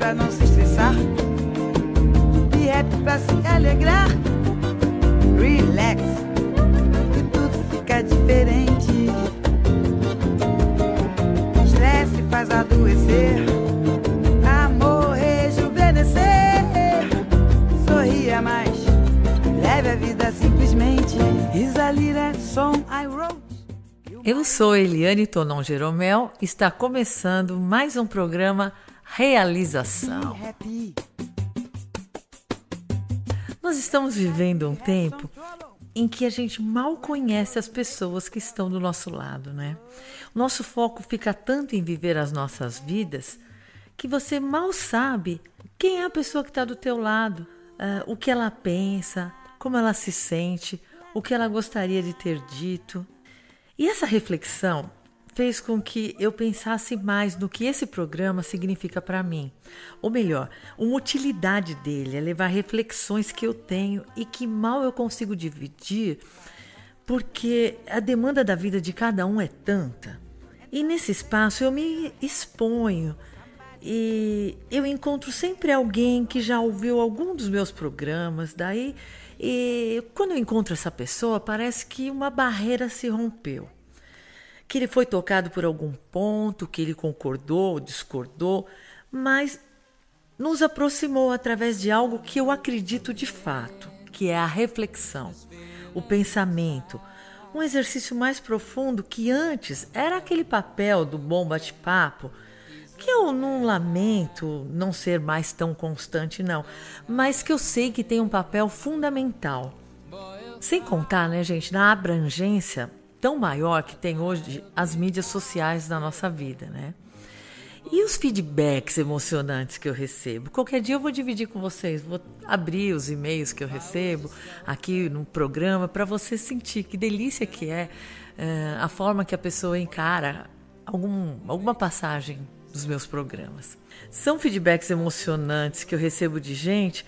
pra não se estressar. E rap pra se alegrar. Relax, e tudo fica diferente. Estresse faz adoecer. Amor rejuvenescer. Sorria mais. Leve a vida simplesmente. Risalira som I wrote. Eu sou Eliane Tonon Jeromel, está começando mais um programa Realização. Nós estamos vivendo um tempo em que a gente mal conhece as pessoas que estão do nosso lado, né? O nosso foco fica tanto em viver as nossas vidas que você mal sabe quem é a pessoa que está do teu lado, ah, o que ela pensa, como ela se sente, o que ela gostaria de ter dito. E essa reflexão fez com que eu pensasse mais no que esse programa significa para mim. Ou melhor, uma utilidade dele é levar reflexões que eu tenho e que mal eu consigo dividir, porque a demanda da vida de cada um é tanta. E nesse espaço eu me exponho e eu encontro sempre alguém que já ouviu algum dos meus programas, daí e quando eu encontro essa pessoa, parece que uma barreira se rompeu. Que ele foi tocado por algum ponto, que ele concordou ou discordou, mas nos aproximou através de algo que eu acredito de fato, que é a reflexão, o pensamento, um exercício mais profundo que antes era aquele papel do bom bate-papo que eu não lamento não ser mais tão constante, não, mas que eu sei que tem um papel fundamental. Sem contar, né, gente, na abrangência tão maior que tem hoje as mídias sociais na nossa vida, né? E os feedbacks emocionantes que eu recebo? Qualquer dia eu vou dividir com vocês, vou abrir os e-mails que eu recebo aqui no programa para você sentir que delícia que é uh, a forma que a pessoa encara algum, alguma passagem dos meus programas. São feedbacks emocionantes que eu recebo de gente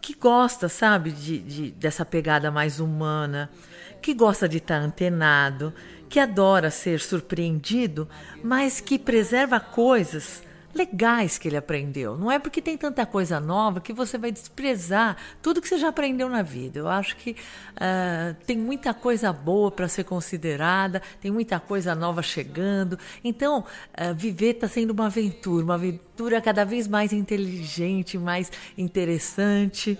que gosta, sabe, de, de dessa pegada mais humana, que gosta de estar antenado, que adora ser surpreendido, mas que preserva coisas legais que ele aprendeu. Não é porque tem tanta coisa nova que você vai desprezar tudo que você já aprendeu na vida. Eu acho que uh, tem muita coisa boa para ser considerada, tem muita coisa nova chegando. Então, uh, viver está sendo uma aventura, uma aventura cada vez mais inteligente, mais interessante.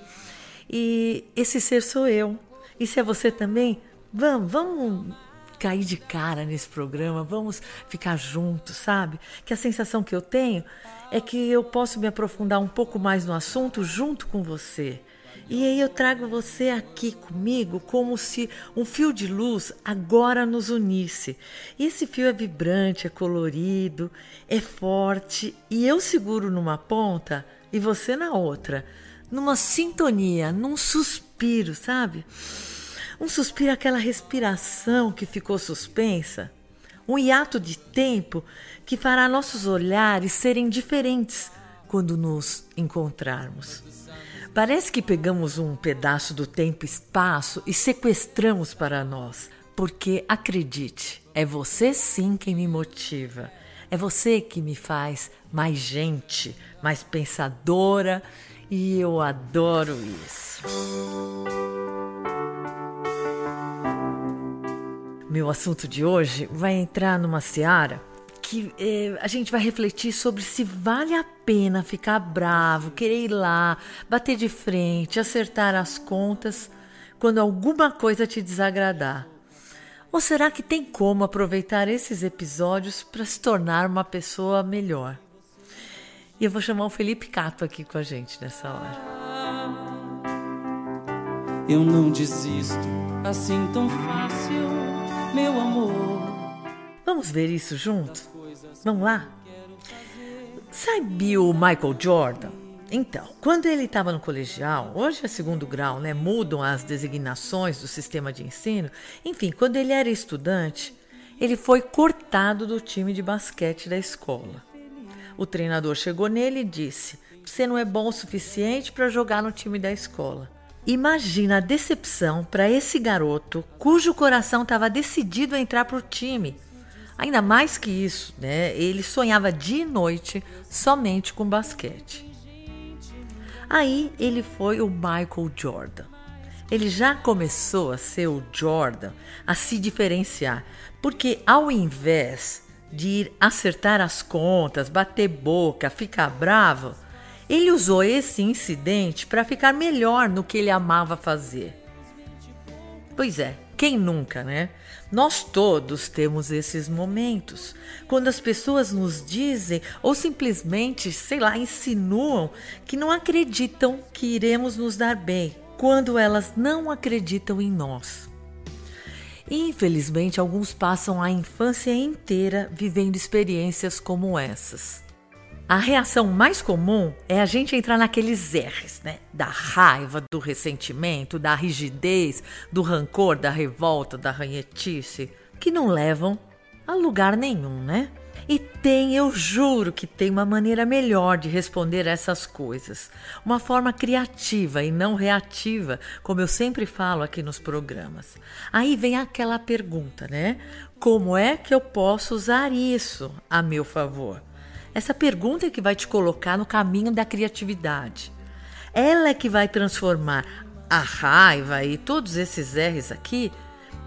E esse ser sou eu. E se é você também, vamos, vamos cair de cara nesse programa, vamos ficar juntos, sabe? Que a sensação que eu tenho é que eu posso me aprofundar um pouco mais no assunto junto com você. E aí eu trago você aqui comigo como se um fio de luz agora nos unisse. Esse fio é vibrante, é colorido, é forte e eu seguro numa ponta e você na outra, numa sintonia, num suspiro, sabe? Um suspiro, aquela respiração que ficou suspensa. Um hiato de tempo que fará nossos olhares serem diferentes quando nos encontrarmos. Parece que pegamos um pedaço do tempo espaço e sequestramos para nós, porque acredite, é você sim quem me motiva. É você que me faz mais gente, mais pensadora, e eu adoro isso. Meu assunto de hoje vai entrar numa seara que eh, a gente vai refletir sobre se vale a pena ficar bravo, querer ir lá, bater de frente, acertar as contas quando alguma coisa te desagradar. Ou será que tem como aproveitar esses episódios para se tornar uma pessoa melhor? E eu vou chamar o Felipe Cato aqui com a gente nessa hora. Eu não desisto assim tão fácil, meu amor. Vamos ver isso junto? Vamos lá? Sabe o Michael Jordan? Então, quando ele estava no colegial, hoje é segundo grau, né? Mudam as designações do sistema de ensino. Enfim, quando ele era estudante, ele foi cortado do time de basquete da escola. O treinador chegou nele e disse: Você não é bom o suficiente para jogar no time da escola. Imagina a decepção para esse garoto cujo coração estava decidido a entrar para o time. Ainda mais que isso, né? Ele sonhava dia e noite somente com basquete. Aí ele foi o Michael Jordan. Ele já começou a ser o Jordan, a se diferenciar, porque ao invés de ir acertar as contas, bater boca, ficar bravo, ele usou esse incidente para ficar melhor no que ele amava fazer. Pois é, quem nunca, né? Nós todos temos esses momentos, quando as pessoas nos dizem ou simplesmente, sei lá, insinuam que não acreditam que iremos nos dar bem, quando elas não acreditam em nós. Infelizmente, alguns passam a infância inteira vivendo experiências como essas. A reação mais comum é a gente entrar naqueles R's, né? Da raiva, do ressentimento, da rigidez, do rancor, da revolta, da ranhetice, que não levam a lugar nenhum, né? E tem, eu juro que tem uma maneira melhor de responder a essas coisas. Uma forma criativa e não reativa, como eu sempre falo aqui nos programas. Aí vem aquela pergunta, né? Como é que eu posso usar isso a meu favor? Essa pergunta é que vai te colocar no caminho da criatividade. Ela é que vai transformar a raiva e todos esses R's aqui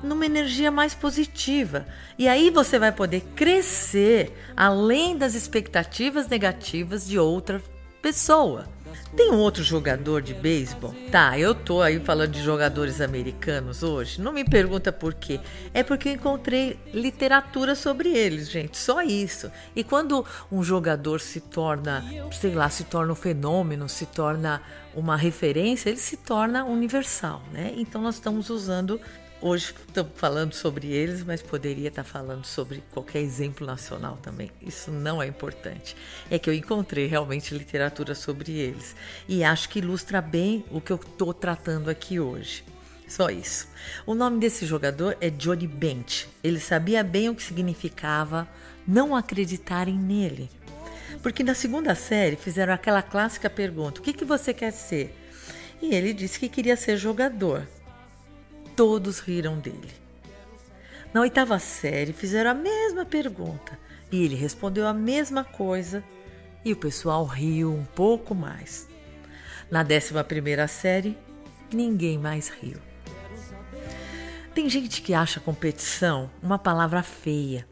numa energia mais positiva. E aí você vai poder crescer além das expectativas negativas de outra pessoa. Tem um outro jogador de beisebol? Tá, eu tô aí falando de jogadores americanos hoje. Não me pergunta por quê. É porque eu encontrei literatura sobre eles, gente. Só isso. E quando um jogador se torna, sei lá, se torna um fenômeno, se torna uma referência, ele se torna universal, né? Então nós estamos usando Hoje estamos falando sobre eles, mas poderia estar falando sobre qualquer exemplo nacional também. Isso não é importante. É que eu encontrei realmente literatura sobre eles e acho que ilustra bem o que eu estou tratando aqui hoje. Só isso. O nome desse jogador é Johnny Bench. Ele sabia bem o que significava não acreditarem nele. Porque na segunda série fizeram aquela clássica pergunta: o que, que você quer ser? E ele disse que queria ser jogador todos riram dele. Na oitava série, fizeram a mesma pergunta e ele respondeu a mesma coisa e o pessoal riu um pouco mais. Na décima primeira série, ninguém mais riu. Tem gente que acha competição uma palavra feia,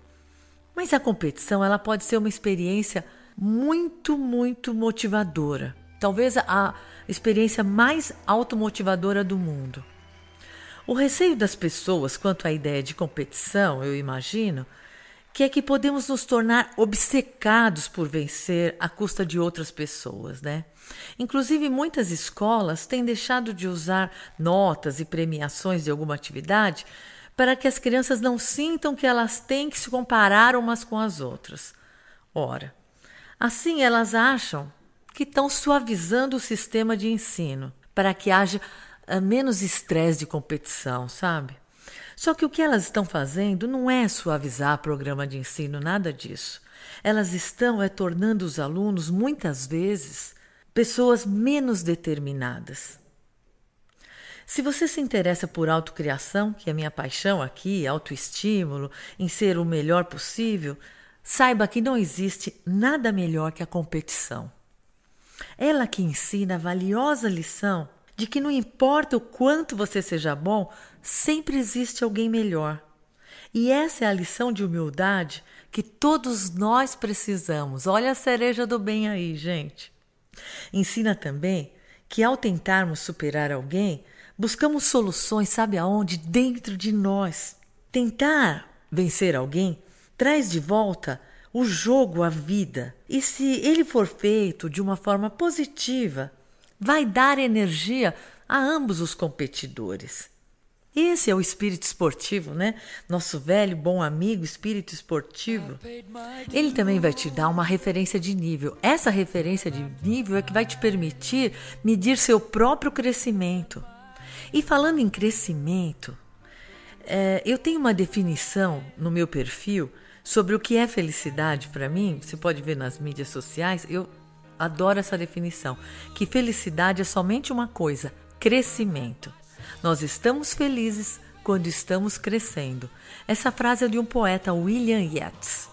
mas a competição ela pode ser uma experiência muito, muito motivadora. Talvez a experiência mais automotivadora do mundo. O receio das pessoas quanto à ideia de competição, eu imagino, que é que podemos nos tornar obcecados por vencer à custa de outras pessoas, né? Inclusive, muitas escolas têm deixado de usar notas e premiações de alguma atividade para que as crianças não sintam que elas têm que se comparar umas com as outras. Ora, assim elas acham que estão suavizando o sistema de ensino para que haja menos estresse de competição, sabe? Só que o que elas estão fazendo não é suavizar programa de ensino, nada disso. Elas estão é tornando os alunos, muitas vezes, pessoas menos determinadas. Se você se interessa por autocriação, que é minha paixão aqui, autoestímulo, em ser o melhor possível, saiba que não existe nada melhor que a competição. Ela que ensina a valiosa lição de que não importa o quanto você seja bom, sempre existe alguém melhor. E essa é a lição de humildade que todos nós precisamos. Olha a cereja do bem aí, gente. Ensina também que ao tentarmos superar alguém, buscamos soluções, sabe aonde? Dentro de nós. Tentar vencer alguém traz de volta o jogo à vida. E se ele for feito de uma forma positiva, vai dar energia a ambos os competidores. Esse é o espírito esportivo, né? Nosso velho bom amigo espírito esportivo. Ele também vai te dar uma referência de nível. Essa referência de nível é que vai te permitir medir seu próprio crescimento. E falando em crescimento, é, eu tenho uma definição no meu perfil sobre o que é felicidade para mim. Você pode ver nas mídias sociais. Eu adoro essa definição, que felicidade é somente uma coisa, crescimento. Nós estamos felizes quando estamos crescendo. Essa frase é de um poeta, William Yeats.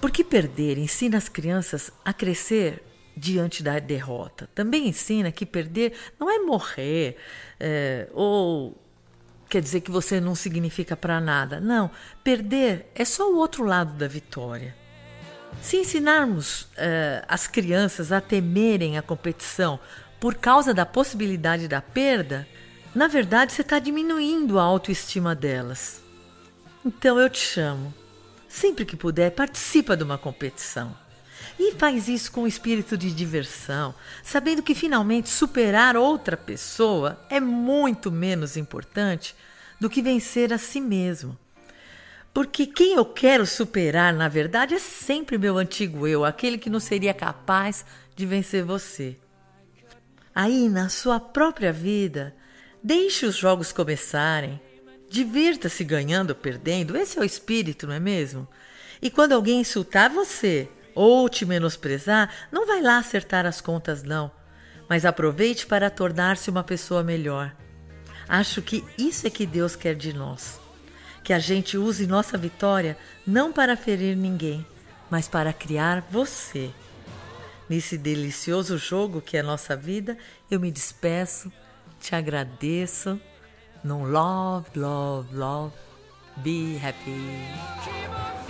Porque perder ensina as crianças a crescer diante da derrota. Também ensina que perder não é morrer é, ou quer dizer que você não significa para nada. Não, perder é só o outro lado da vitória. Se ensinarmos uh, as crianças a temerem a competição por causa da possibilidade da perda, na verdade você está diminuindo a autoestima delas. Então eu te chamo. Sempre que puder, participa de uma competição. E faz isso com espírito de diversão, sabendo que finalmente superar outra pessoa é muito menos importante do que vencer a si mesmo. Porque quem eu quero superar, na verdade, é sempre meu antigo eu, aquele que não seria capaz de vencer você. Aí, na sua própria vida, deixe os jogos começarem. Divirta-se ganhando ou perdendo, esse é o espírito, não é mesmo? E quando alguém insultar você ou te menosprezar, não vai lá acertar as contas, não. Mas aproveite para tornar-se uma pessoa melhor. Acho que isso é que Deus quer de nós que a gente use nossa vitória não para ferir ninguém, mas para criar você. Nesse delicioso jogo que é nossa vida, eu me despeço, te agradeço. Num love, love, love. Be happy.